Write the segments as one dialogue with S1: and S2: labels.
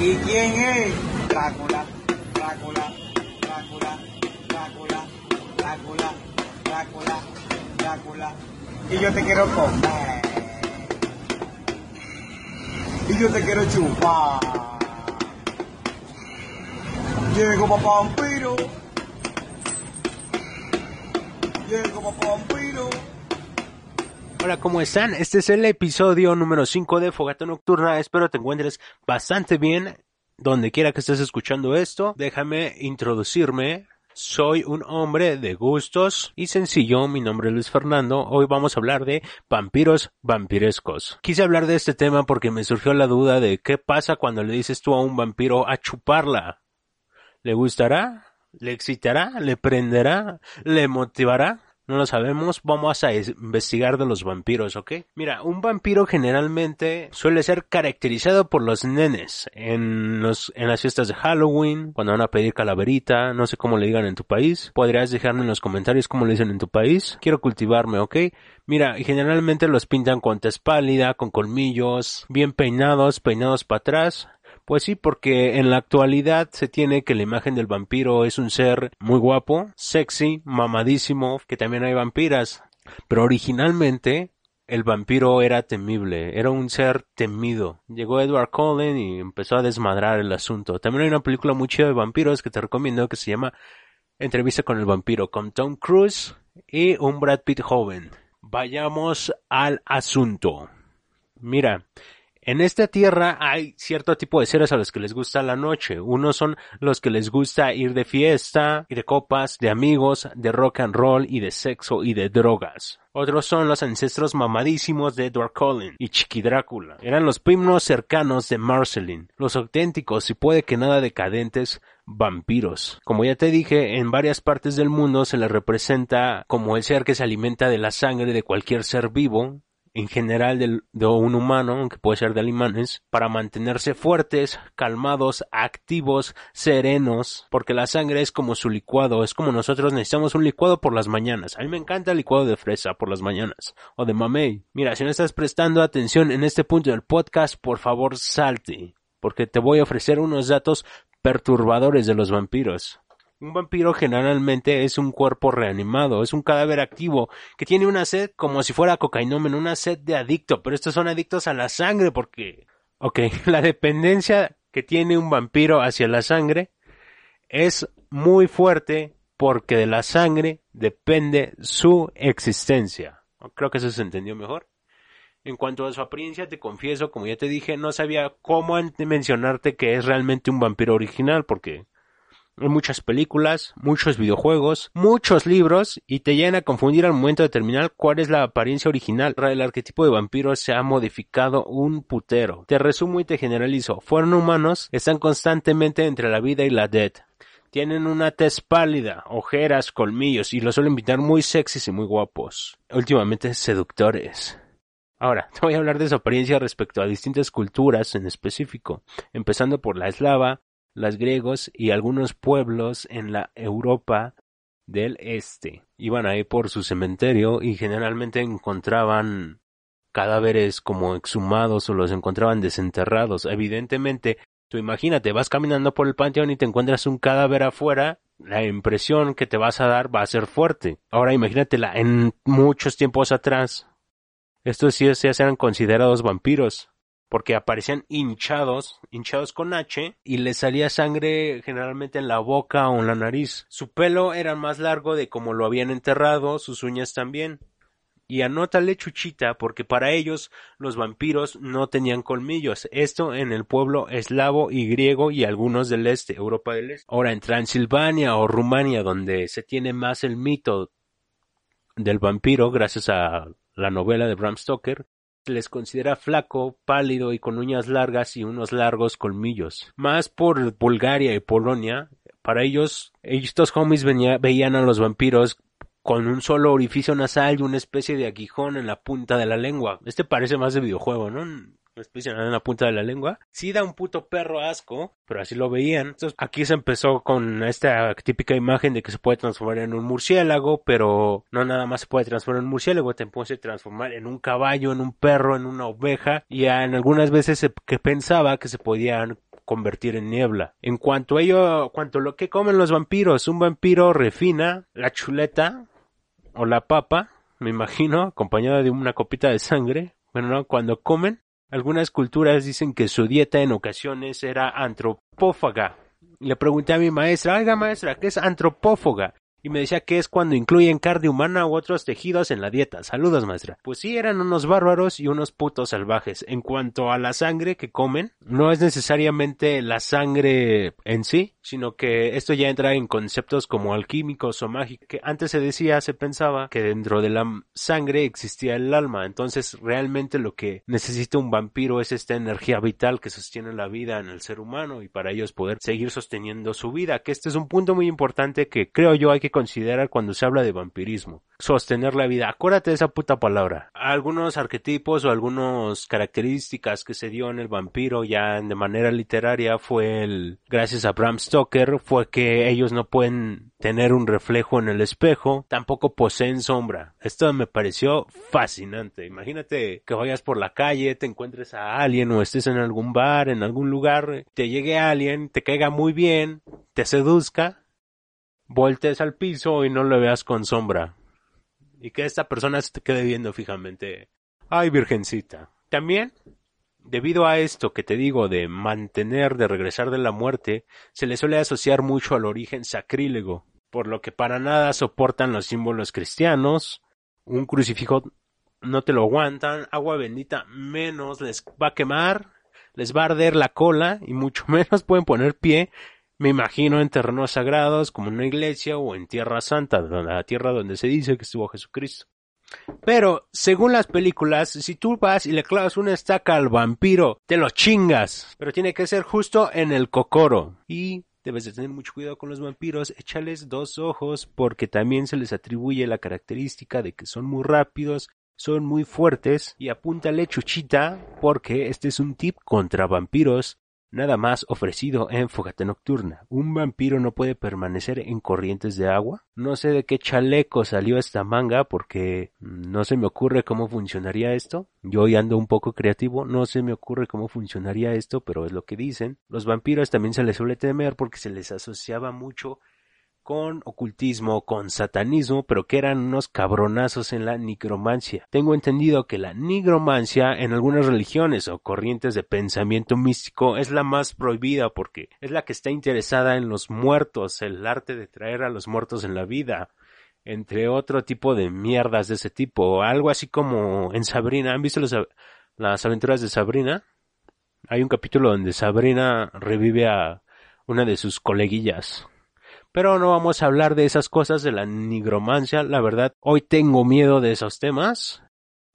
S1: ¿Y quién es? Drácula, Drácula, Drácula, Drácula, Drácula, Drácula, Drácula. Y yo te quiero comer. Y yo te quiero chupar. Llego papá vampiro. Llego papá vampiro.
S2: Hola, ¿cómo están? Este es el episodio número 5 de Fogata Nocturna. Espero te encuentres bastante bien donde quiera que estés escuchando esto. Déjame introducirme. Soy un hombre de gustos y sencillo. Mi nombre es Luis Fernando. Hoy vamos a hablar de vampiros vampirescos. Quise hablar de este tema porque me surgió la duda de qué pasa cuando le dices tú a un vampiro a chuparla. ¿Le gustará? ¿Le excitará? ¿Le prenderá? ¿Le motivará? No lo sabemos, vamos a investigar de los vampiros, ¿ok? Mira, un vampiro generalmente suele ser caracterizado por los nenes en los en las fiestas de Halloween, cuando van a pedir calaverita, no sé cómo le digan en tu país. Podrías dejarme en los comentarios cómo le dicen en tu país. Quiero cultivarme, ¿ok? Mira, generalmente los pintan con tez pálida, con colmillos, bien peinados, peinados para atrás, pues sí, porque en la actualidad se tiene que la imagen del vampiro es un ser muy guapo, sexy, mamadísimo, que también hay vampiras. Pero originalmente el vampiro era temible, era un ser temido. Llegó Edward Cullen y empezó a desmadrar el asunto. También hay una película muy chida de vampiros que te recomiendo que se llama Entrevista con el vampiro, con Tom Cruise y un Brad Pitt joven. Vayamos al asunto. Mira, en esta tierra hay cierto tipo de seres a los que les gusta la noche. Unos son los que les gusta ir de fiesta, y de copas, de amigos, de rock and roll y de sexo y de drogas. Otros son los ancestros mamadísimos de Edward Cullen y Chiqui Drácula. Eran los primos cercanos de Marceline, los auténticos y puede que nada decadentes vampiros. Como ya te dije, en varias partes del mundo se les representa como el ser que se alimenta de la sangre de cualquier ser vivo, en general de, un humano, aunque puede ser de animales, para mantenerse fuertes, calmados, activos, serenos, porque la sangre es como su licuado, es como nosotros necesitamos un licuado por las mañanas. A mí me encanta el licuado de fresa por las mañanas, o de mamey. Mira, si no estás prestando atención en este punto del podcast, por favor salte, porque te voy a ofrecer unos datos perturbadores de los vampiros. Un vampiro generalmente es un cuerpo reanimado, es un cadáver activo que tiene una sed como si fuera cocainómeno, una sed de adicto, pero estos son adictos a la sangre porque, ok, la dependencia que tiene un vampiro hacia la sangre es muy fuerte porque de la sangre depende su existencia. Creo que eso se entendió mejor. En cuanto a su apariencia, te confieso, como ya te dije, no sabía cómo mencionarte que es realmente un vampiro original porque muchas películas, muchos videojuegos, muchos libros y te llegan a confundir al momento de determinar cuál es la apariencia original. El arquetipo de vampiro se ha modificado un putero. Te resumo y te generalizo. Fueron humanos, están constantemente entre la vida y la dead. Tienen una tez pálida, ojeras, colmillos y los suelen pintar muy sexys y muy guapos. Últimamente seductores. Ahora, te voy a hablar de su apariencia respecto a distintas culturas en específico, empezando por la eslava, los griegos y algunos pueblos en la Europa del Este. Iban ahí por su cementerio y generalmente encontraban cadáveres como exhumados o los encontraban desenterrados. Evidentemente, tú imagínate, vas caminando por el panteón y te encuentras un cadáver afuera, la impresión que te vas a dar va a ser fuerte. Ahora imagínatela, en muchos tiempos atrás, estos sí eran considerados vampiros porque aparecían hinchados, hinchados con H, y les salía sangre generalmente en la boca o en la nariz. Su pelo era más largo de como lo habían enterrado, sus uñas también. Y anótale chuchita porque para ellos los vampiros no tenían colmillos. Esto en el pueblo eslavo y griego y algunos del este, Europa del Este. Ahora en Transilvania o Rumania, donde se tiene más el mito del vampiro gracias a la novela de Bram Stoker, Se les considera flaco, pálido y con uñas largas y unos largos colmillos. Más por Bulgaria y Polonia, para ellos, estos homies veían a los vampiros con un solo orificio nasal y una especie de aguijón en la punta de la lengua. Este parece más de videojuego, ¿no? De en la punta de la lengua. Sí da un puto perro asco, pero así lo veían. Entonces aquí se empezó con esta típica imagen de que se puede transformar en un murciélago, pero no nada más se puede transformar en un murciélago, te puede transformar en un caballo, en un perro, en una oveja, y en algunas veces se- que pensaba que se podían convertir en niebla. En cuanto a ello, cuanto a lo que comen los vampiros, un vampiro refina la chuleta o la papa, me imagino, acompañada de una copita de sangre. Bueno, no, cuando comen, algunas culturas dicen que su dieta en ocasiones era antropófaga. Le pregunté a mi maestra, oiga maestra, ¿qué es antropófaga? Y me decía que es cuando incluyen carne humana u otros tejidos en la dieta. Saludos, maestra. Pues sí, eran unos bárbaros y unos putos salvajes. En cuanto a la sangre que comen, no es necesariamente la sangre en sí, sino que esto ya entra en conceptos como alquímicos o mágicos. Que antes se decía, se pensaba que dentro de la sangre existía el alma. Entonces, realmente lo que necesita un vampiro es esta energía vital que sostiene la vida en el ser humano y para ellos poder seguir sosteniendo su vida. Que este es un punto muy importante que creo yo hay que considerar cuando se habla de vampirismo. Sostener la vida. Acuérdate de esa puta palabra. Algunos arquetipos o algunas características que se dio en el vampiro ya de manera literaria fue el, gracias a Bram Stoker, fue que ellos no pueden tener un reflejo en el espejo, tampoco poseen sombra. Esto me pareció fascinante. Imagínate que vayas por la calle, te encuentres a alguien o estés en algún bar, en algún lugar, te llegue alguien, te caiga muy bien, te seduzca, voltees al piso y no lo veas con sombra. Y que esta persona se te quede viendo fijamente. Ay, virgencita. También, debido a esto que te digo de mantener, de regresar de la muerte, se le suele asociar mucho al origen sacrílego, por lo que para nada soportan los símbolos cristianos, un crucifijo no te lo aguantan, agua bendita menos les va a quemar, les va a arder la cola y mucho menos pueden poner pie me imagino en terrenos sagrados como en una iglesia o en Tierra Santa, la tierra donde se dice que estuvo Jesucristo. Pero, según las películas, si tú vas y le clavas una estaca al vampiro, te lo chingas. Pero tiene que ser justo en el cocoro. Y debes de tener mucho cuidado con los vampiros, échales dos ojos porque también se les atribuye la característica de que son muy rápidos, son muy fuertes y apúntale chuchita porque este es un tip contra vampiros Nada más ofrecido en Fogata Nocturna. ¿Un vampiro no puede permanecer en corrientes de agua? No sé de qué chaleco salió esta manga porque no se me ocurre cómo funcionaría esto. Yo hoy ando un poco creativo, no se me ocurre cómo funcionaría esto, pero es lo que dicen. Los vampiros también se les suele temer porque se les asociaba mucho con ocultismo, con satanismo, pero que eran unos cabronazos en la nigromancia. Tengo entendido que la nigromancia en algunas religiones o corrientes de pensamiento místico es la más prohibida porque es la que está interesada en los muertos, el arte de traer a los muertos en la vida, entre otro tipo de mierdas de ese tipo, algo así como en Sabrina, ¿han visto las aventuras de Sabrina? Hay un capítulo donde Sabrina revive a una de sus coleguillas. Pero no vamos a hablar de esas cosas de la nigromancia, la verdad, hoy tengo miedo de esos temas.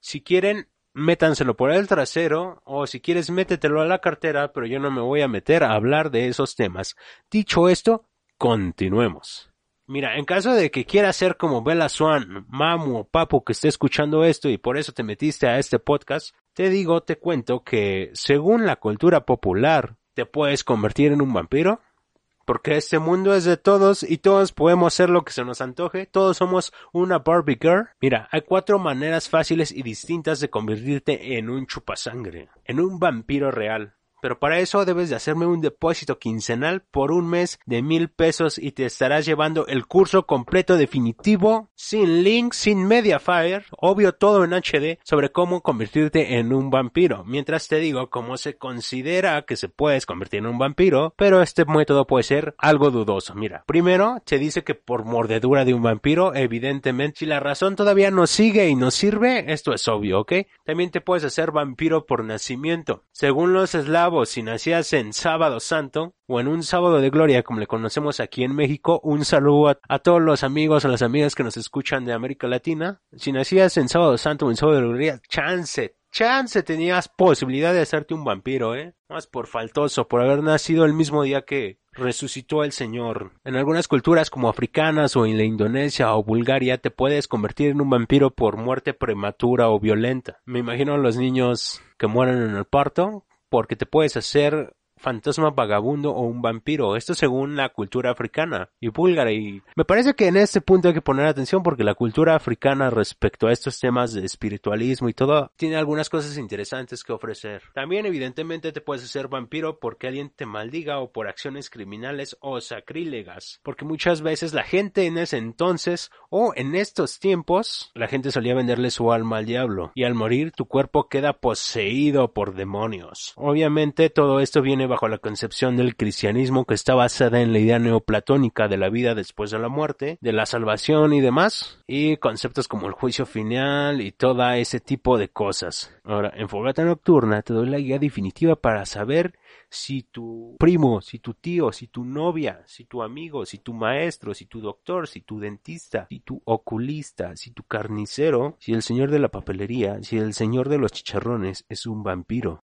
S2: Si quieren, métanselo por el trasero, o si quieres, métetelo a la cartera, pero yo no me voy a meter a hablar de esos temas. Dicho esto, continuemos. Mira, en caso de que quieras ser como Bella Swan, mamu o papu que esté escuchando esto y por eso te metiste a este podcast, te digo, te cuento que según la cultura popular, te puedes convertir en un vampiro, porque este mundo es de todos y todos podemos ser lo que se nos antoje, todos somos una Barbie Girl. Mira, hay cuatro maneras fáciles y distintas de convertirte en un chupasangre, en un vampiro real. Pero para eso debes de hacerme un depósito quincenal por un mes de mil pesos y te estarás llevando el curso completo definitivo, sin link, sin Mediafire, obvio todo en HD, sobre cómo convertirte en un vampiro. Mientras te digo cómo se considera que se puedes convertir en un vampiro, pero este método puede ser algo dudoso. Mira, primero te dice que por mordedura de un vampiro, evidentemente, si la razón todavía no sigue y no sirve, esto es obvio, ¿ok? También te puedes hacer vampiro por nacimiento. Según los eslavos, si nacías en sábado santo o en un sábado de gloria como le conocemos aquí en México, un saludo a, a todos los amigos o las amigas que nos escuchan de América Latina. Si nacías en sábado santo o en sábado de gloria, chance, chance tenías posibilidad de hacerte un vampiro, ¿eh? Más por faltoso, por haber nacido el mismo día que resucitó el Señor. En algunas culturas como africanas o en la Indonesia o Bulgaria te puedes convertir en un vampiro por muerte prematura o violenta. Me imagino a los niños que mueren en el parto porque te puedes hacer fantasma vagabundo o un vampiro. Esto según la cultura africana y búlgara. Y me parece que en este punto hay que poner atención porque la cultura africana respecto a estos temas de espiritualismo y todo tiene algunas cosas interesantes que ofrecer. También evidentemente te puedes hacer vampiro porque alguien te maldiga o por acciones criminales o sacrílegas. Porque muchas veces la gente en ese entonces o en estos tiempos la gente solía venderle su alma al diablo y al morir tu cuerpo queda poseído por demonios. Obviamente todo esto viene bajo la concepción del cristianismo que está basada en la idea neoplatónica de la vida después de la muerte, de la salvación y demás, y conceptos como el juicio final y todo ese tipo de cosas. Ahora, en Fogata Nocturna te doy la guía definitiva para saber si tu primo, si tu tío, si tu novia, si tu amigo, si tu maestro, si tu doctor, si tu dentista, si tu oculista, si tu carnicero, si el señor de la papelería, si el señor de los chicharrones es un vampiro.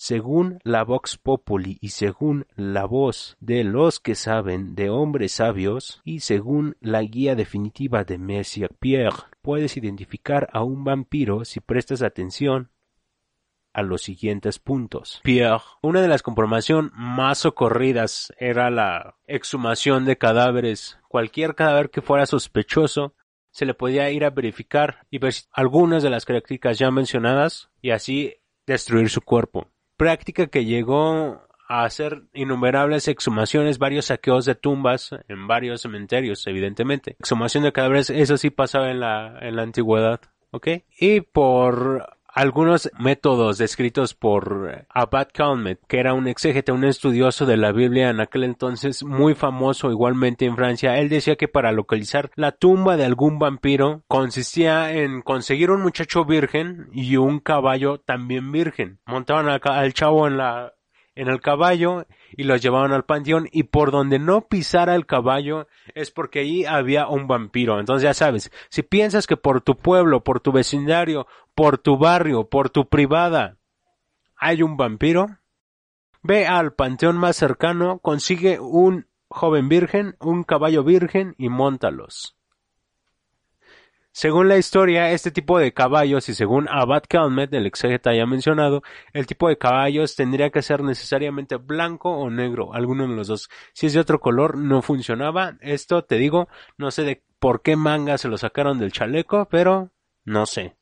S2: Según la Vox Populi y según la voz de los que saben de hombres sabios y según la guía definitiva de Messier Pierre, puedes identificar a un vampiro si prestas atención a los siguientes puntos. Pierre, una de las comprobaciones más socorridas era la exhumación de cadáveres. Cualquier cadáver que fuera sospechoso se le podía ir a verificar y ver algunas de las características ya mencionadas y así destruir su cuerpo práctica que llegó a hacer innumerables exhumaciones, varios saqueos de tumbas en varios cementerios, evidentemente. Exhumación de cadáveres, eso sí pasaba en la, en la antigüedad, ¿ok? Y por algunos métodos descritos por Abad Calmet, que era un exégete, un estudioso de la Biblia en aquel entonces muy famoso igualmente en Francia, él decía que para localizar la tumba de algún vampiro consistía en conseguir un muchacho virgen y un caballo también virgen. Montaban al, chavo en la en el caballo y los llevaban al panteón y por donde no pisara el caballo es porque allí había un vampiro. Entonces ya sabes, si piensas que por tu pueblo, por tu vecindario, por tu barrio, por tu privada hay un vampiro, ve al panteón más cercano, consigue un joven virgen, un caballo virgen y montalos. Según la historia, este tipo de caballos, y según Abad Calmet, el exégeta ya mencionado, el tipo de caballos tendría que ser necesariamente blanco o negro, alguno de los dos. Si es de otro color, no funcionaba. Esto, te digo, no sé de por qué manga se lo sacaron del chaleco, pero no sé.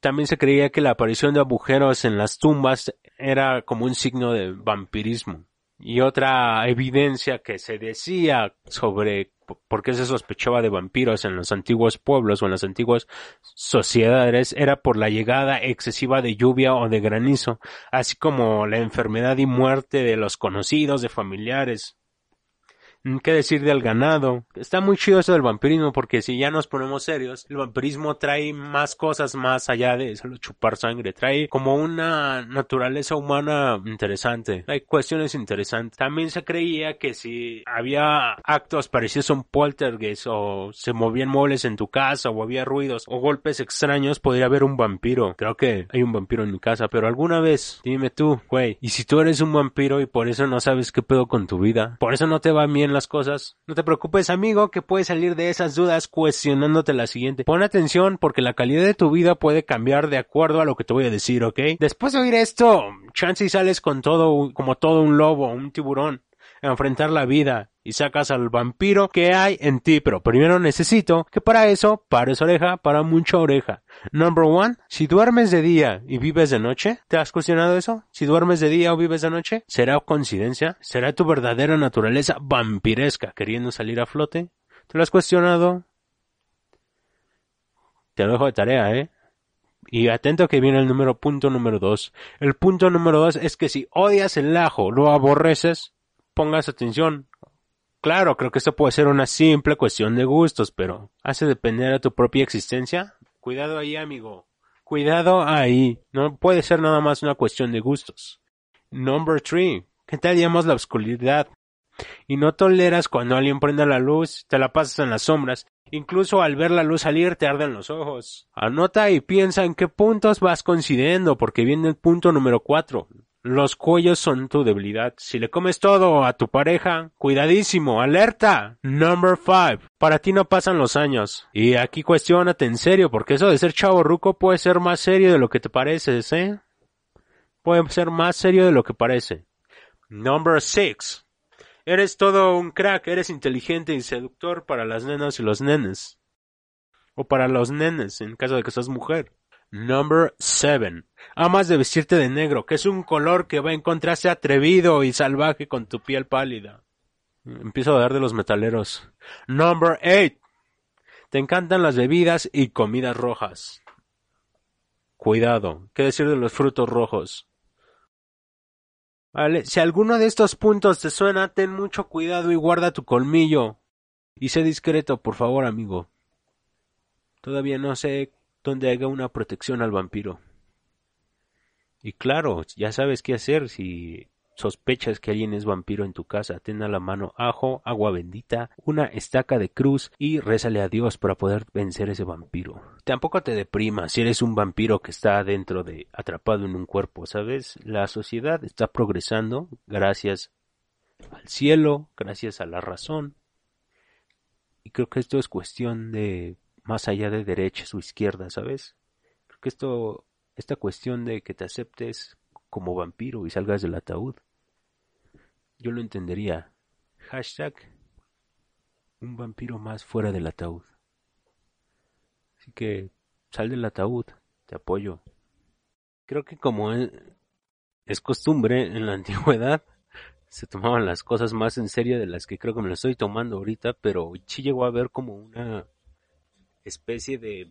S2: También se creía que la aparición de agujeros en las tumbas era como un signo de vampirismo. Y otra evidencia que se decía sobre por qué se sospechaba de vampiros en los antiguos pueblos o en las antiguas sociedades era por la llegada excesiva de lluvia o de granizo, así como la enfermedad y muerte de los conocidos, de familiares. Mm, ¿Qué decir del ganado? Está muy chido eso del vampirismo porque si ya nos ponemos serios, el vampirismo trae más cosas más allá de solo chupar sangre, trae como una naturaleza humana interesante, hay cuestiones interesantes. También se creía que si había actos parecidos a un poltergeist o se movían muebles en tu casa o había ruidos o golpes extraños, podría haber un vampiro. Creo que hay un vampiro en mi casa, pero alguna vez, dime tú, güey, y si tú eres un vampiro y por eso no sabes qué pedo con tu vida, por eso no te va bien las cosas. No te preocupes, amigo, que puedes salir de esas dudas cuestionándote la siguiente. Pon atención porque la calidad de tu vida puede cambiar de acuerdo a lo que te voy a decir, ¿ok? Después de oír esto, chance y sales con todo, como todo un lobo, un tiburón, a enfrentar la vida y sacas al vampiro que hay en ti, pero primero necesito que para eso pares oreja, para mucha oreja. Number one, si duermes de día y vives de noche, ¿te has cuestionado eso? Si duermes de día o vives de noche, ¿será coincidencia? ¿Será tu verdadera naturaleza vampiresca queriendo salir a flote? ¿Te lo has cuestionado? Te lo dejo de tarea, ¿eh? Y atento que viene el número punto número dos. El punto número dos es que si odias el ajo, lo aborreces, pongas atención, Claro, creo que esto puede ser una simple cuestión de gustos, pero ¿hace depender a tu propia existencia? Cuidado ahí, amigo. Cuidado ahí. No puede ser nada más una cuestión de gustos. Number three. ¿Qué tal llamamos la oscuridad? Y no toleras cuando alguien prende la luz, te la pasas en las sombras Incluso al ver la luz salir te arden los ojos. Anota y piensa en qué puntos vas coincidiendo, porque viene el punto número cuatro. Los cuellos son tu debilidad. Si le comes todo a tu pareja, cuidadísimo, alerta. Number five. Para ti no pasan los años. Y aquí cuestionate en serio, porque eso de ser chavo ruco puede ser más serio de lo que te pareces, ¿eh? Puede ser más serio de lo que parece. Number six. Eres todo un crack, eres inteligente y seductor para las nenas y los nenes. O para los nenes, en caso de que seas mujer. Number 7. Amas de vestirte de negro, que es un color que va a encontrarse atrevido y salvaje con tu piel pálida. Empiezo a dar de los metaleros. Number 8. Te encantan las bebidas y comidas rojas. Cuidado, ¿qué decir de los frutos rojos? Vale, si alguno de estos puntos te suena, ten mucho cuidado y guarda tu colmillo. Y sé discreto, por favor, amigo. Todavía no sé donde haga una protección al vampiro. Y claro, ya sabes qué hacer si sospechas que alguien es vampiro en tu casa. Ten a la mano ajo, agua bendita, una estaca de cruz y rézale a Dios para poder vencer ese vampiro. Tampoco te deprimas si eres un vampiro que está dentro de atrapado en un cuerpo, ¿sabes? La sociedad está progresando gracias al cielo, gracias a la razón. Y creo que esto es cuestión de más allá de derechas o izquierdas, ¿sabes? Creo que esto, esta cuestión de que te aceptes como vampiro y salgas del ataúd, yo lo entendería. Hashtag un vampiro más fuera del ataúd. Así que sal del ataúd, te apoyo. Creo que como es costumbre en la antigüedad, se tomaban las cosas más en serio de las que creo que me lo estoy tomando ahorita, pero sí llegó a ver como una especie de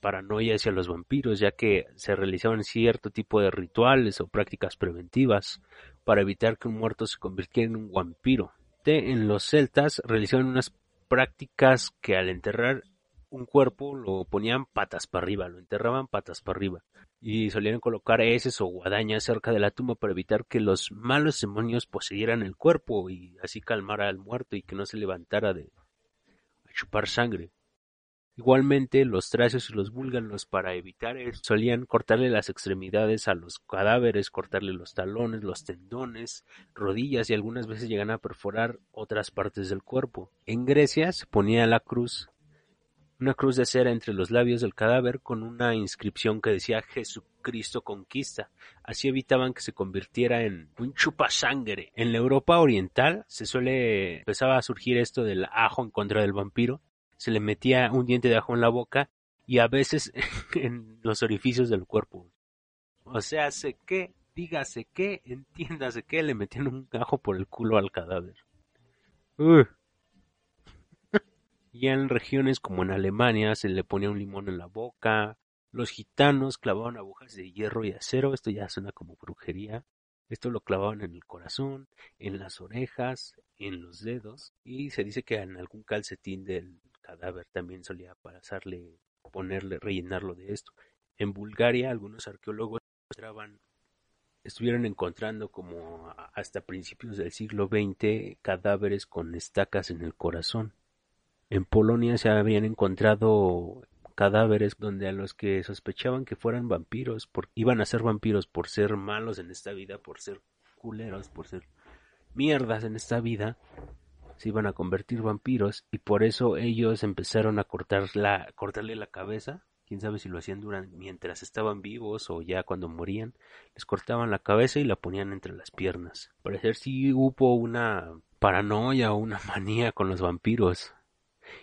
S2: paranoia hacia los vampiros, ya que se realizaban cierto tipo de rituales o prácticas preventivas para evitar que un muerto se convirtiera en un vampiro. En los celtas realizaban unas prácticas que al enterrar un cuerpo lo ponían patas para arriba, lo enterraban patas para arriba y solían colocar heces o guadañas cerca de la tumba para evitar que los malos demonios poseyeran el cuerpo y así calmara al muerto y que no se levantara de chupar sangre. Igualmente, los tracios y los búlgaros, para evitar esto, solían cortarle las extremidades a los cadáveres, cortarle los talones, los tendones, rodillas y algunas veces llegan a perforar otras partes del cuerpo. En Grecia se ponía la cruz, una cruz de cera entre los labios del cadáver con una inscripción que decía Jesucristo conquista. Así evitaban que se convirtiera en un chupasangre. En la Europa oriental se suele empezaba a surgir esto del ajo en contra del vampiro se le metía un diente de ajo en la boca y a veces en los orificios del cuerpo. O sea, sé que, dígase que, entiéndase que le metían un ajo por el culo al cadáver. y en regiones como en Alemania se le ponía un limón en la boca. Los gitanos clavaban agujas de hierro y acero. Esto ya suena como brujería. Esto lo clavaban en el corazón, en las orejas, en los dedos. Y se dice que en algún calcetín del cadáver también solía pasarle, ponerle, rellenarlo de esto. En Bulgaria algunos arqueólogos estuvieron encontrando como hasta principios del siglo XX cadáveres con estacas en el corazón. En Polonia se habían encontrado cadáveres donde a los que sospechaban que fueran vampiros, por, iban a ser vampiros por ser malos en esta vida, por ser culeros, por ser mierdas en esta vida, se iban a convertir vampiros y por eso ellos empezaron a cortar la, cortarle la cabeza. Quién sabe si lo hacían durante, mientras estaban vivos o ya cuando morían. Les cortaban la cabeza y la ponían entre las piernas. Parecer si hubo una paranoia o una manía con los vampiros.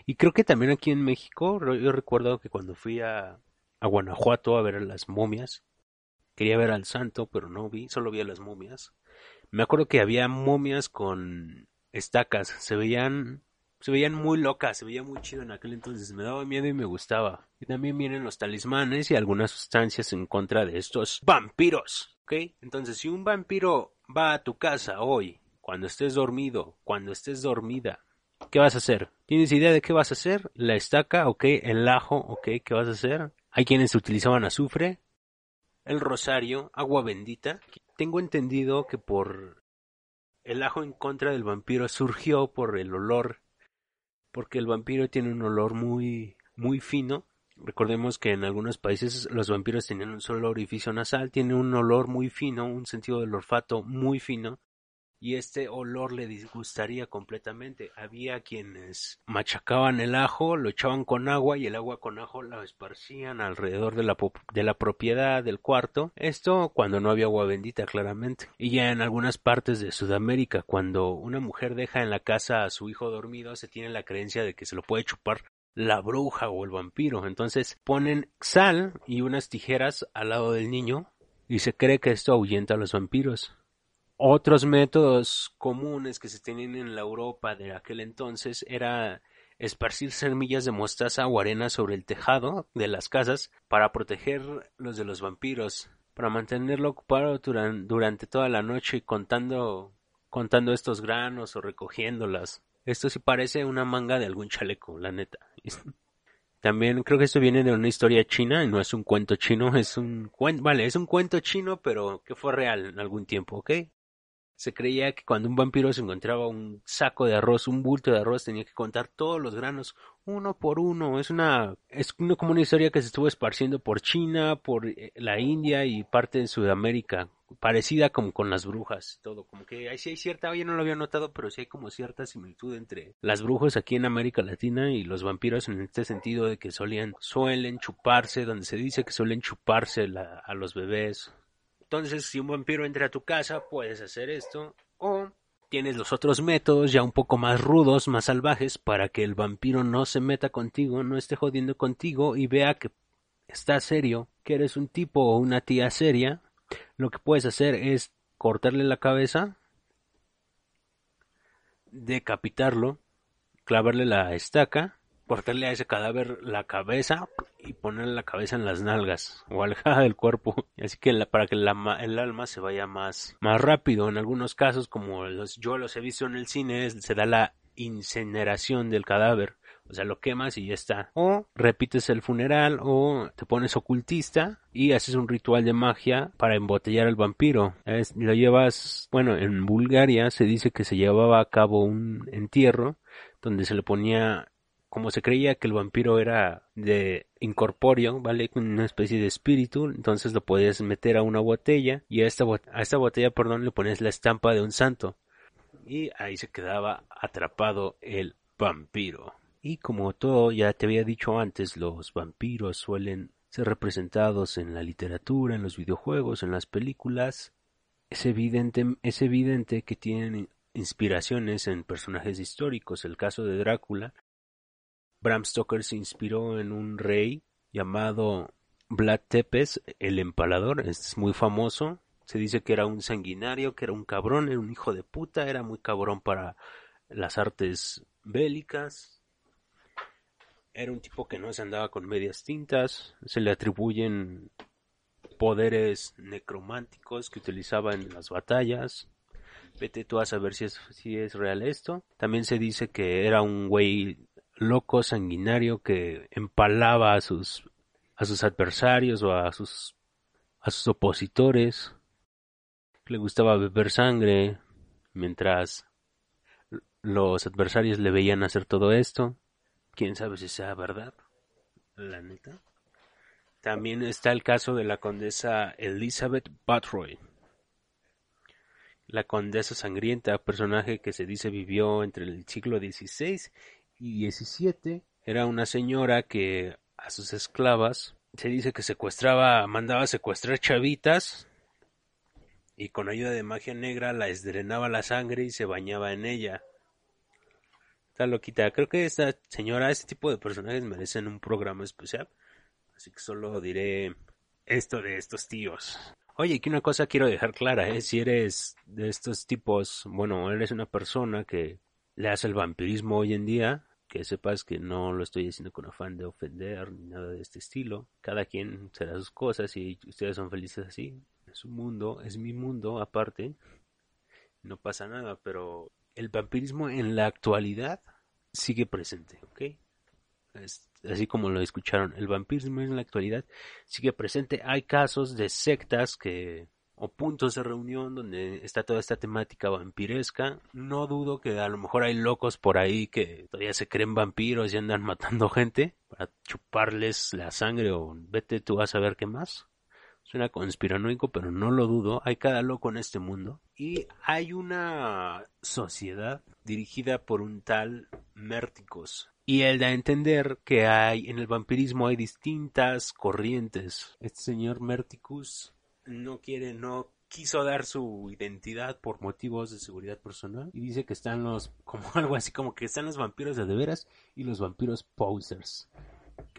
S2: Y creo que también aquí en México, yo recuerdo que cuando fui a, a Guanajuato a ver las momias, quería ver al santo, pero no vi, solo vi a las momias. Me acuerdo que había momias con estacas, se veían se veían muy locas, se veía muy chido en aquel entonces, me daba miedo y me gustaba. Y también vienen los talismanes y algunas sustancias en contra de estos vampiros, ¿ok? Entonces, si un vampiro va a tu casa hoy, cuando estés dormido, cuando estés dormida, ¿qué vas a hacer? ¿Tienes idea de qué vas a hacer? La estaca, ok, el ajo, ok, ¿qué vas a hacer? Hay quienes utilizaban azufre, el rosario, agua bendita. Tengo entendido que por el ajo en contra del vampiro surgió por el olor porque el vampiro tiene un olor muy, muy fino. Recordemos que en algunos países los vampiros tienen un solo orificio nasal, tiene un olor muy fino, un sentido del olfato muy fino, y este olor le disgustaría completamente. Había quienes machacaban el ajo, lo echaban con agua y el agua con ajo la esparcían alrededor de la, de la propiedad del cuarto. Esto cuando no había agua bendita, claramente. Y ya en algunas partes de Sudamérica, cuando una mujer deja en la casa a su hijo dormido, se tiene la creencia de que se lo puede chupar la bruja o el vampiro. Entonces ponen sal y unas tijeras al lado del niño y se cree que esto ahuyenta a los vampiros. Otros métodos comunes que se tenían en la Europa de aquel entonces era esparcir semillas de mostaza o arena sobre el tejado de las casas para proteger los de los vampiros, para mantenerlo ocupado durante toda la noche contando, contando estos granos o recogiéndolas. Esto sí parece una manga de algún chaleco, la neta. También creo que esto viene de una historia china y no es un cuento chino, es un cuento, vale, es un cuento chino, pero que fue real en algún tiempo, ¿ok? Se creía que cuando un vampiro se encontraba un saco de arroz, un bulto de arroz, tenía que contar todos los granos uno por uno. Es una, es una, como una historia que se estuvo esparciendo por China, por eh, la India y parte de Sudamérica, parecida como con las brujas, todo. Como que ahí sí hay cierta, yo no lo había notado, pero sí hay como cierta similitud entre las brujas aquí en América Latina y los vampiros en este sentido de que solían, suelen chuparse, donde se dice que suelen chuparse a los bebés entonces, si un vampiro entra a tu casa, puedes hacer esto. O tienes los otros métodos ya un poco más rudos, más salvajes, para que el vampiro no se meta contigo, no esté jodiendo contigo y vea que estás serio, que eres un tipo o una tía seria. Lo que puedes hacer es cortarle la cabeza, decapitarlo, clavarle la estaca cortarle a ese cadáver la cabeza y ponerle la cabeza en las nalgas o alejada del cuerpo. Así que para que el alma se vaya más, más rápido. En algunos casos, como yo los he visto en el cine, se da la incineración del cadáver. O sea, lo quemas y ya está. O repites el funeral o te pones ocultista y haces un ritual de magia para embotellar al vampiro. lo llevas, bueno, en Bulgaria se dice que se llevaba a cabo un entierro donde se le ponía como se creía que el vampiro era de incorpóreo, ¿vale? Una especie de espíritu, entonces lo podías meter a una botella y a esta, a esta botella, perdón, le pones la estampa de un santo. Y ahí se quedaba atrapado el vampiro. Y como todo ya te había dicho antes, los vampiros suelen ser representados en la literatura, en los videojuegos, en las películas. Es evidente, es evidente que tienen inspiraciones en personajes históricos. El caso de Drácula Bram Stoker se inspiró en un rey llamado Vlad Tepes, el empalador, es muy famoso, se dice que era un sanguinario, que era un cabrón, era un hijo de puta, era muy cabrón para las artes bélicas, era un tipo que no se andaba con medias tintas, se le atribuyen poderes necrománticos que utilizaba en las batallas. Vete tú a saber si es, si es real esto. También se dice que era un güey loco sanguinario que empalaba a sus a sus adversarios o a sus a sus opositores. Le gustaba beber sangre mientras los adversarios le veían hacer todo esto. Quién sabe si sea verdad la neta. También está el caso de la condesa Elizabeth Batroy. La condesa sangrienta, personaje que se dice vivió entre el siglo XVI y 17 era una señora que a sus esclavas se dice que secuestraba, mandaba secuestrar chavitas y con ayuda de magia negra la drenaba la sangre y se bañaba en ella. Está loquita. Creo que esta señora, este tipo de personajes merecen un programa especial. Así que solo diré esto de estos tíos. Oye, que una cosa quiero dejar clara, ¿eh? Si eres de estos tipos, bueno, eres una persona que le hace el vampirismo hoy en día, que sepas que no lo estoy haciendo con afán de ofender ni nada de este estilo. Cada quien será sus cosas y ustedes son felices así. Es un mundo, es mi mundo aparte. No pasa nada, pero el vampirismo en la actualidad sigue presente, ¿ok? así como lo escucharon, el vampirismo en la actualidad sigue presente. Hay casos de sectas que o puntos de reunión donde está toda esta temática vampiresca. No dudo que a lo mejor hay locos por ahí que todavía se creen vampiros y andan matando gente para chuparles la sangre o vete tú a saber qué más. Suena conspiranoico, pero no lo dudo. Hay cada loco en este mundo. Y hay una sociedad dirigida por un tal Mérticos. Y da a entender que hay en el vampirismo hay distintas corrientes. Este señor Mérticus no quiere, no quiso dar su identidad por motivos de seguridad personal y dice que están los, como algo así como que están los vampiros de de veras y los vampiros posers.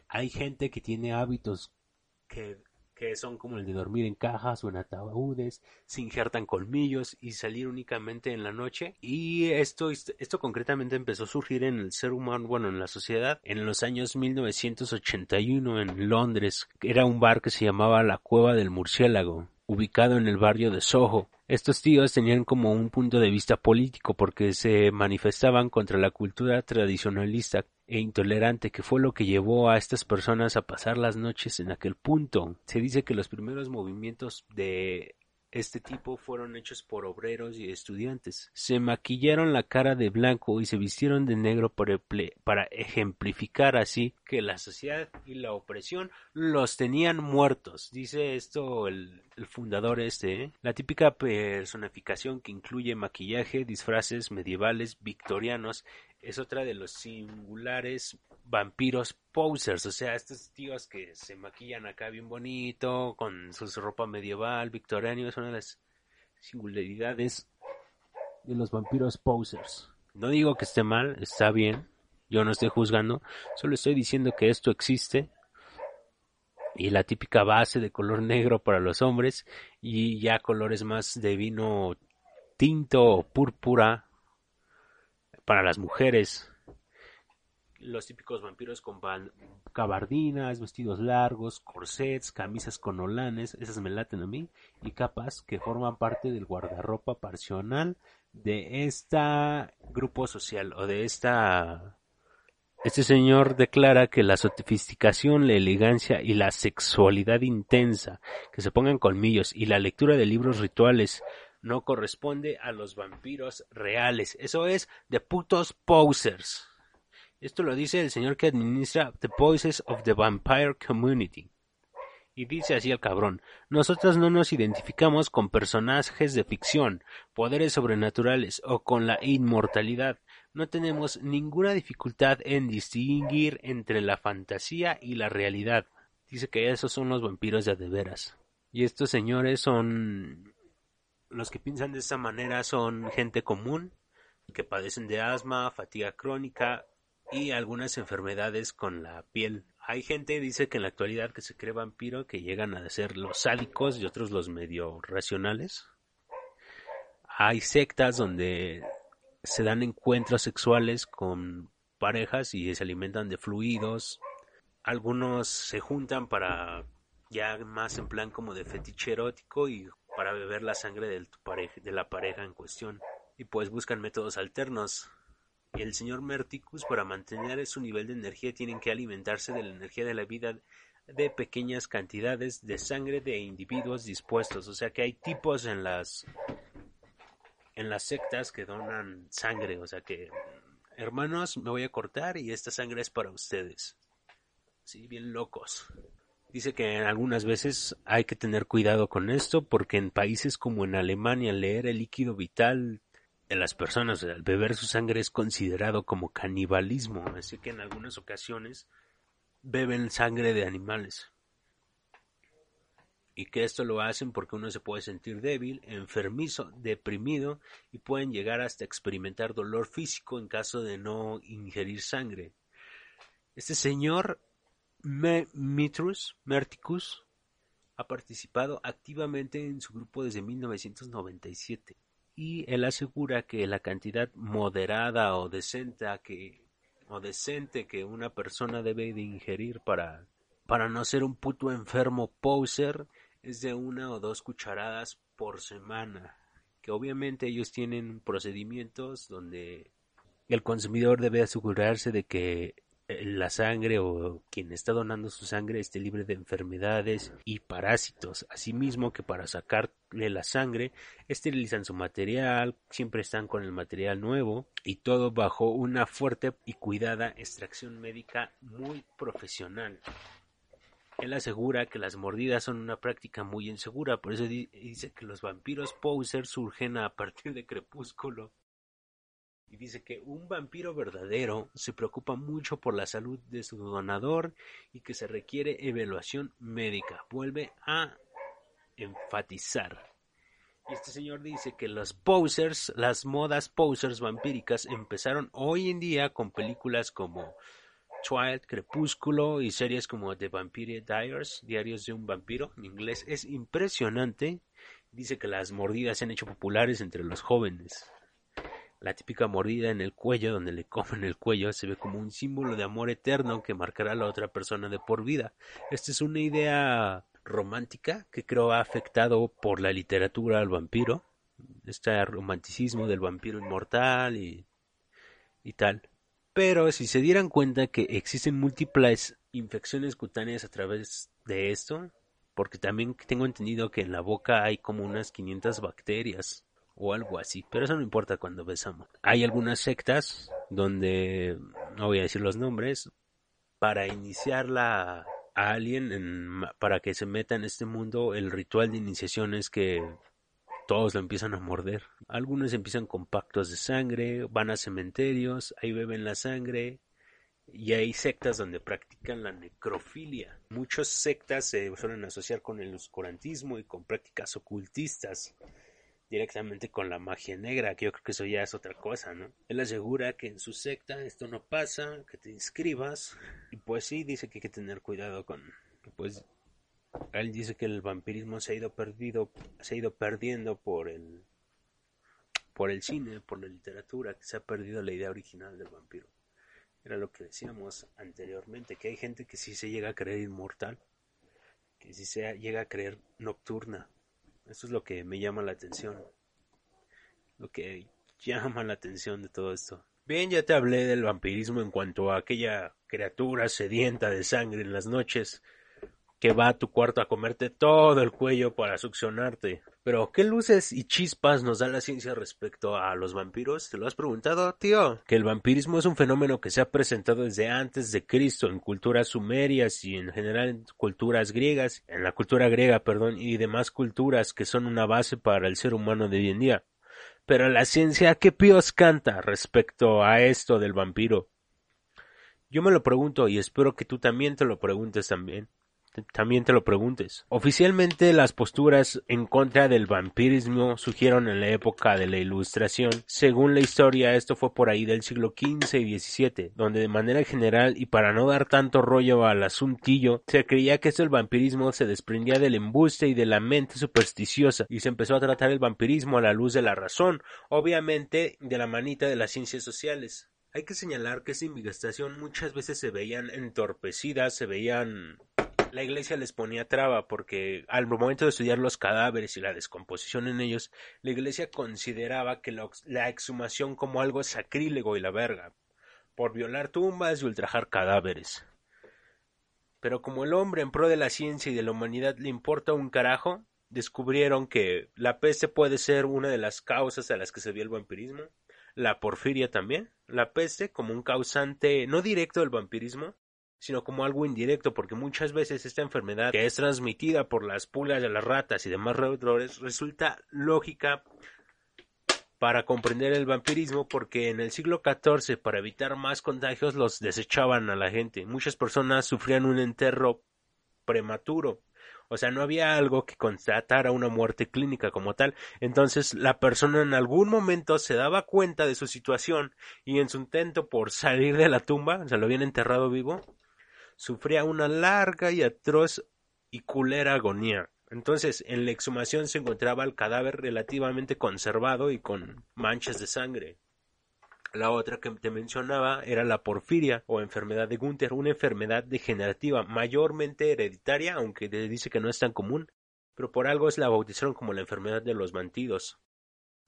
S2: Hay gente que tiene hábitos que que son como el de dormir en cajas o en ataúdes, se injertan colmillos y salir únicamente en la noche. Y esto, esto concretamente empezó a surgir en el ser humano, bueno, en la sociedad, en los años 1981 en Londres. Era un bar que se llamaba La Cueva del Murciélago, ubicado en el barrio de Soho. Estos tíos tenían como un punto de vista político porque se manifestaban contra la cultura tradicionalista e intolerante que fue lo que llevó a estas personas a pasar las noches en aquel punto. Se dice que los primeros movimientos de este tipo fueron hechos por obreros y estudiantes. Se maquillaron la cara de blanco y se vistieron de negro para ejemplificar así que la sociedad y la opresión los tenían muertos. Dice esto el, fundador este. ¿eh? La típica personificación que incluye maquillaje, disfraces medievales victorianos es otra de los singulares vampiros posers, o sea, estos tíos que se maquillan acá bien bonito, con su ropa medieval, victoriano, es una de las singularidades de los vampiros posers. No digo que esté mal, está bien, yo no estoy juzgando, solo estoy diciendo que esto existe y la típica base de color negro para los hombres y ya colores más de vino tinto o púrpura para las mujeres. Los típicos vampiros con cabardinas, vestidos largos, corsets, camisas con olanes, esas me laten a mí, y capas que forman parte del guardarropa personal de este grupo social o de esta este señor declara que la sofisticación, la elegancia y la sexualidad intensa, que se pongan colmillos y la lectura de libros rituales no corresponde a los vampiros reales. Eso es de putos posers. Esto lo dice el señor que administra The Voices of the Vampire Community. Y dice así el cabrón, nosotros no nos identificamos con personajes de ficción, poderes sobrenaturales o con la inmortalidad. No tenemos ninguna dificultad en distinguir entre la fantasía y la realidad. Dice que esos son los vampiros de veras. Y estos señores son los que piensan de esta manera son gente común que padecen de asma, fatiga crónica y algunas enfermedades con la piel. Hay gente, dice que en la actualidad que se cree vampiro, que llegan a ser los sádicos y otros los medio racionales. Hay sectas donde se dan encuentros sexuales con parejas y se alimentan de fluidos. Algunos se juntan para ya más en plan como de fetiche erótico y para beber la sangre de, pareja, de la pareja en cuestión y pues buscan métodos alternos. Y el señor Merticus para mantener su nivel de energía tienen que alimentarse de la energía de la vida de pequeñas cantidades de sangre de individuos dispuestos, o sea que hay tipos en las en las sectas que donan sangre, o sea que hermanos, me voy a cortar y esta sangre es para ustedes. Sí, bien locos. Dice que algunas veces hay que tener cuidado con esto porque en países como en Alemania leer el líquido vital de las personas al beber su sangre es considerado como canibalismo, así que en algunas ocasiones beben sangre de animales. Y que esto lo hacen porque uno se puede sentir débil, enfermizo, deprimido y pueden llegar hasta experimentar dolor físico en caso de no ingerir sangre. Este señor Mitrus Merticus ha participado activamente en su grupo desde 1997 y él asegura que la cantidad moderada o decente que o decente que una persona debe de ingerir para para no ser un puto enfermo poser es de una o dos cucharadas por semana que obviamente ellos tienen procedimientos donde el consumidor debe asegurarse de que la sangre o quien está donando su sangre esté libre de enfermedades y parásitos, asimismo que para sacar de la sangre, esterilizan su material, siempre están con el material nuevo y todo bajo una fuerte y cuidada extracción médica muy profesional. Él asegura que las mordidas son una práctica muy insegura, por eso dice que los vampiros poser surgen a partir de Crepúsculo. Y dice que un vampiro verdadero se preocupa mucho por la salud de su donador y que se requiere evaluación médica. Vuelve a enfatizar. Y este señor dice que los posers, las modas posers vampíricas empezaron hoy en día con películas como Twilight, Crepúsculo y series como The Vampire Diaries, Diarios de un vampiro, en inglés, es impresionante. Dice que las mordidas se han hecho populares entre los jóvenes. La típica mordida en el cuello, donde le comen el cuello, se ve como un símbolo de amor eterno que marcará a la otra persona de por vida. Esta es una idea romántica que creo ha afectado por la literatura al vampiro. Este romanticismo del vampiro inmortal y, y tal. Pero si se dieran cuenta que existen múltiples infecciones cutáneas a través de esto, porque también tengo entendido que en la boca hay como unas 500 bacterias o algo así, pero eso no importa cuando besamos. Hay algunas sectas donde, no voy a decir los nombres, para iniciarla a alguien, para que se meta en este mundo, el ritual de iniciación es que todos lo empiezan a morder. Algunos empiezan con pactos de sangre, van a cementerios, ahí beben la sangre, y hay sectas donde practican la necrofilia. Muchas sectas se suelen asociar con el oscurantismo y con prácticas ocultistas, directamente con la magia negra, que yo creo que eso ya es otra cosa, ¿no? Él asegura que en su secta esto no pasa, que te inscribas, y pues sí, dice que hay que tener cuidado con, pues él dice que el vampirismo se ha ido perdido, se ha ido perdiendo por el por el cine, por la literatura, que se ha perdido la idea original del vampiro. Era lo que decíamos anteriormente, que hay gente que sí se llega a creer inmortal, que sí se llega a creer nocturna. Eso es lo que me llama la atención. Lo que llama la atención de todo esto. Bien, ya te hablé del vampirismo en cuanto a aquella criatura sedienta de sangre en las noches que va a tu cuarto a comerte todo el cuello para succionarte. Pero, ¿qué luces y chispas nos da la ciencia respecto a los vampiros? ¿Te lo has preguntado, tío? Que el vampirismo es un fenómeno que se ha presentado desde antes de Cristo en culturas sumerias y en general en culturas griegas, en la cultura griega, perdón, y demás culturas que son una base para el ser humano de hoy en día. Pero la ciencia, ¿qué píos canta respecto a esto del vampiro? Yo me lo pregunto y espero que tú también te lo preguntes también también te lo preguntes. Oficialmente las posturas en contra del vampirismo surgieron en la época de la Ilustración. Según la historia, esto fue por ahí del siglo XV y XVII, donde de manera general y para no dar tanto rollo al asuntillo, se creía que esto el vampirismo se desprendía del embuste y de la mente supersticiosa y se empezó a tratar el vampirismo a la luz de la razón, obviamente de la manita de las ciencias sociales. Hay que señalar que esta investigación muchas veces se veían entorpecidas, se veían la iglesia les ponía traba porque al momento de estudiar los cadáveres y la descomposición en ellos, la iglesia consideraba que la exhumación como algo sacrílego y la verga, por violar tumbas y ultrajar cadáveres. Pero como el hombre en pro de la ciencia y de la humanidad le importa un carajo, descubrieron que la peste puede ser una de las causas a las que se vio el vampirismo, la porfiria también, la peste como un causante no directo del vampirismo, sino como algo indirecto, porque muchas veces esta enfermedad que es transmitida por las pulgas de las ratas y demás roedores resulta lógica para comprender el vampirismo porque en el siglo XIV para evitar más contagios los desechaban a la gente. Muchas personas sufrían un enterro prematuro. O sea, no había algo que constatara una muerte clínica como tal. Entonces la persona en algún momento se daba cuenta de su situación y en su intento por salir de la tumba, se lo habían enterrado vivo, sufría una larga y atroz y culera agonía. Entonces, en la exhumación se encontraba el cadáver relativamente conservado y con manchas de sangre. La otra que te mencionaba era la porfiria o enfermedad de Gunther, una enfermedad degenerativa mayormente hereditaria, aunque dice que no es tan común, pero por algo es la bautizaron como la enfermedad de los mantidos,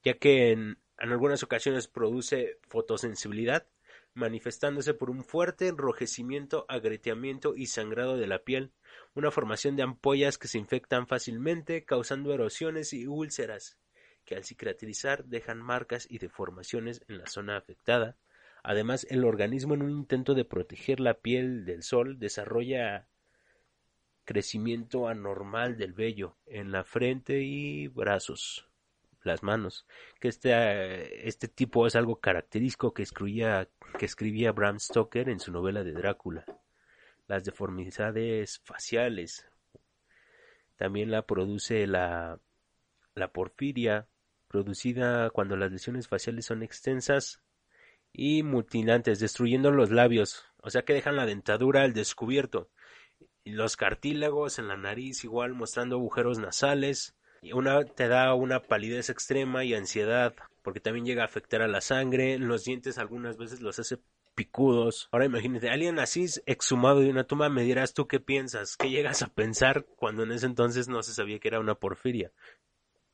S2: ya que en algunas ocasiones produce fotosensibilidad, manifestándose por un fuerte enrojecimiento, agrietamiento y sangrado de la piel, una formación de ampollas que se infectan fácilmente, causando erosiones y úlceras, que al cicatrizar dejan marcas y deformaciones en la zona afectada. Además, el organismo en un intento de proteger la piel del sol desarrolla crecimiento anormal del vello en la frente y brazos, las manos, que este, este tipo es algo característico que escribía, que escribía Bram Stoker en su novela de Drácula. Las deformidades faciales. También la produce la, la porfiria, producida cuando las lesiones faciales son extensas y mutilantes, destruyendo los labios, o sea que dejan la dentadura al descubierto, los cartílagos en la nariz igual mostrando agujeros nasales, una te da una palidez extrema y ansiedad, porque también llega a afectar a la sangre, los dientes algunas veces los hace picudos. Ahora imagínate, alguien así exhumado de una tumba, me dirás tú qué piensas, qué llegas a pensar cuando en ese entonces no se sabía que era una porfiria.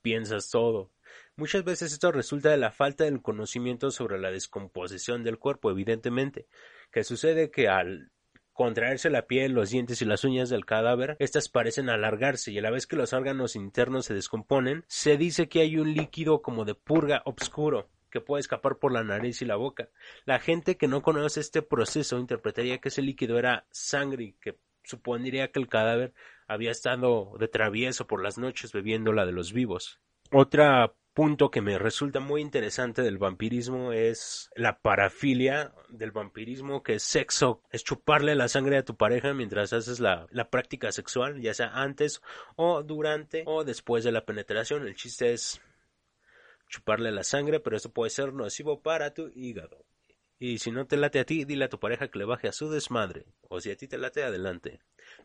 S2: Piensas todo. Muchas veces esto resulta de la falta del conocimiento sobre la descomposición del cuerpo, evidentemente, que sucede que al contraerse la piel, los dientes y las uñas del cadáver, estas parecen alargarse y a la vez que los órganos internos se descomponen, se dice que hay un líquido como de purga obscuro que puede escapar por la nariz y la boca. La gente que no conoce este proceso interpretaría que ese líquido era sangre y que supondría que el cadáver había estado de travieso por las noches bebiendo la de los vivos. Otra punto que me resulta muy interesante del vampirismo es la parafilia del vampirismo, que es sexo, es chuparle la sangre a tu pareja mientras haces la, la práctica sexual, ya sea antes o durante o después de la penetración. El chiste es chuparle la sangre, pero eso puede ser nocivo para tu hígado. Y si no te late a ti, dile a tu pareja que le baje a su desmadre. O si a ti te late, adelante.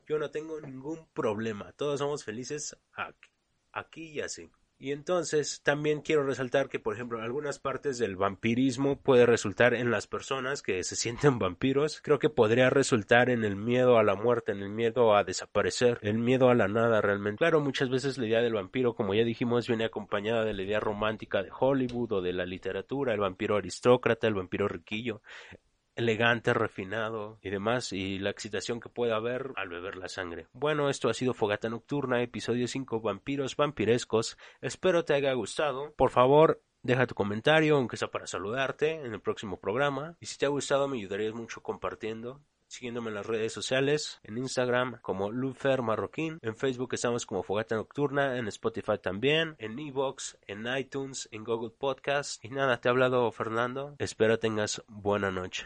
S2: Yo no tengo ningún problema. Todos somos felices aquí, aquí y así. Y entonces también quiero resaltar que, por ejemplo, algunas partes del vampirismo puede resultar en las personas que se sienten vampiros. Creo que podría resultar en el miedo a la muerte, en el miedo a desaparecer, el miedo a la nada realmente. Claro, muchas veces la idea del vampiro, como ya dijimos, viene acompañada de la idea romántica de Hollywood o de la literatura, el vampiro aristócrata, el vampiro riquillo elegante, refinado y demás, y la excitación que puede haber al beber la sangre. Bueno, esto ha sido Fogata Nocturna, episodio 5, Vampiros Vampirescos. Espero te haya gustado. Por favor, deja tu comentario, aunque sea para saludarte en el próximo programa. Y si te ha gustado, me ayudarías mucho compartiendo siguiéndome en las redes sociales, en Instagram como Lufer Marroquín, en Facebook estamos como Fogata Nocturna, en Spotify también, en Evox, en iTunes, en Google Podcast. Y nada, te ha hablado Fernando. Espero tengas buena noche.